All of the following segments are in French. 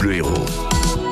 Bleu Héros.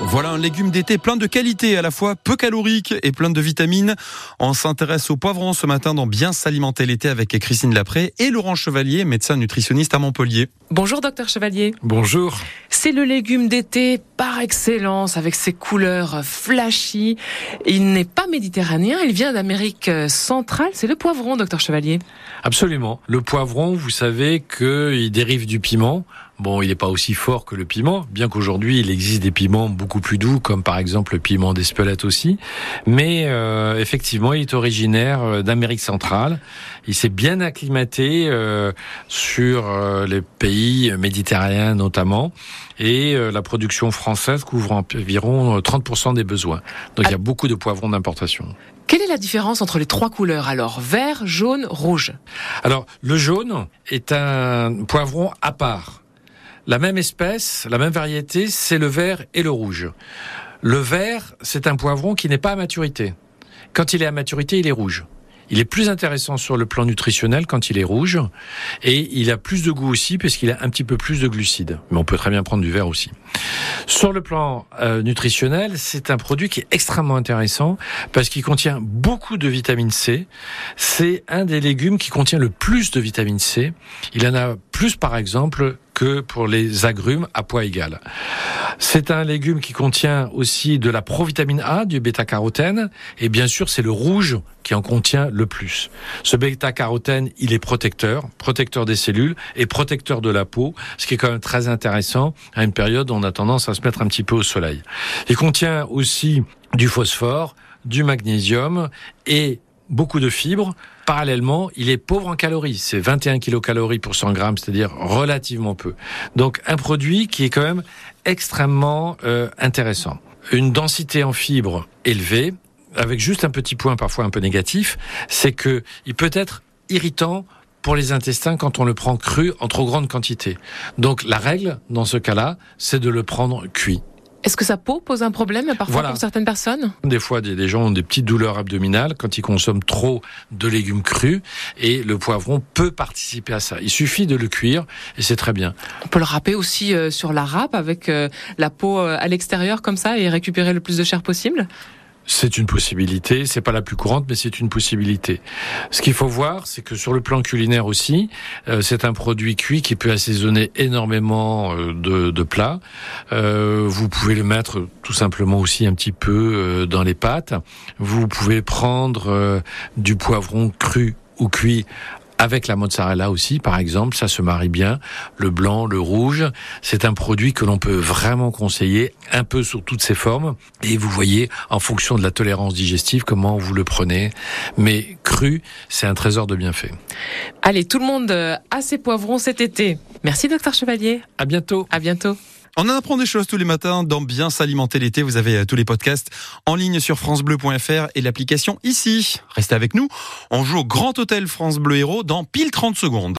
Voilà un légume d'été plein de qualité, à la fois peu calorique et plein de vitamines. On s'intéresse au poivron ce matin dans Bien s'alimenter l'été avec Christine Lapré et Laurent Chevalier, médecin nutritionniste à Montpellier. Bonjour docteur Chevalier. Bonjour. C'est le légume d'été par excellence avec ses couleurs flashy. Il n'est pas méditerranéen, il vient d'Amérique centrale. C'est le poivron, docteur Chevalier. Absolument. Le poivron, vous savez qu'il dérive du piment. Bon, il n'est pas aussi fort que le piment, bien qu'aujourd'hui il existe des piments beaucoup plus doux, comme par exemple le piment d'Espelette aussi. Mais euh, effectivement, il est originaire euh, d'Amérique centrale. Il s'est bien acclimaté euh, sur euh, les pays méditerranéens notamment, et euh, la production française couvre environ 30% des besoins. Donc il y a beaucoup de poivrons d'importation. Quelle est la différence entre les trois couleurs alors? Vert, jaune, rouge? Alors le jaune est un poivron à part. La même espèce, la même variété, c'est le vert et le rouge. Le vert, c'est un poivron qui n'est pas à maturité. Quand il est à maturité, il est rouge. Il est plus intéressant sur le plan nutritionnel quand il est rouge et il a plus de goût aussi parce qu'il a un petit peu plus de glucides. Mais on peut très bien prendre du vert aussi. Sur le plan euh, nutritionnel, c'est un produit qui est extrêmement intéressant parce qu'il contient beaucoup de vitamine C. C'est un des légumes qui contient le plus de vitamine C. Il en a plus par exemple que pour les agrumes à poids égal. C'est un légume qui contient aussi de la provitamine A, du bêta-carotène, et bien sûr c'est le rouge qui en contient le plus. Ce bêta-carotène, il est protecteur, protecteur des cellules et protecteur de la peau, ce qui est quand même très intéressant à une période où on a tendance à se mettre un petit peu au soleil. Il contient aussi du phosphore, du magnésium et beaucoup de fibres. Parallèlement, il est pauvre en calories. C'est 21 kilocalories pour 100 grammes, c'est-à-dire relativement peu. Donc un produit qui est quand même extrêmement euh, intéressant. Une densité en fibres élevée, avec juste un petit point parfois un peu négatif, c'est que il peut être irritant pour les intestins quand on le prend cru en trop grande quantité. Donc la règle dans ce cas-là, c'est de le prendre cuit. Est-ce que sa peau pose un problème parfois Voilà. pour certaines personnes? Des fois, des, des gens ont des petites douleurs abdominales quand ils consomment trop de légumes crus et le poivron peut participer à ça. Il suffit de le cuire et c'est très bien. On peut le râper aussi euh, sur la râpe avec euh, la peau euh, à l'extérieur comme ça et récupérer le plus de chair possible? C'est une possibilité, c'est pas la plus courante, mais c'est une possibilité. Ce qu'il faut voir, c'est que sur le plan culinaire aussi, euh, c'est un produit cuit qui peut assaisonner énormément euh, de, de plats. Euh, vous pouvez le mettre tout simplement aussi un petit peu euh, dans les pâtes. Vous pouvez prendre euh, du poivron cru ou cuit avec la mozzarella aussi, par exemple, ça se marie bien. Le blanc, le rouge, c'est un produit que l'on peut vraiment conseiller, un peu sous toutes ses formes. Et vous voyez, en fonction de la tolérance digestive, comment vous le prenez. Mais cru, c'est un trésor de bienfaits. Allez, tout le monde euh, a ses poivrons cet été. Merci docteur Chevalier. À bientôt. À bientôt. On en apprend des choses tous les matins dans Bien s'alimenter l'été. Vous avez euh, tous les podcasts en ligne sur francebleu.fr et l'application ici. Restez avec nous. On joue au Grand Hôtel France Bleu Héros dans pile 30 secondes.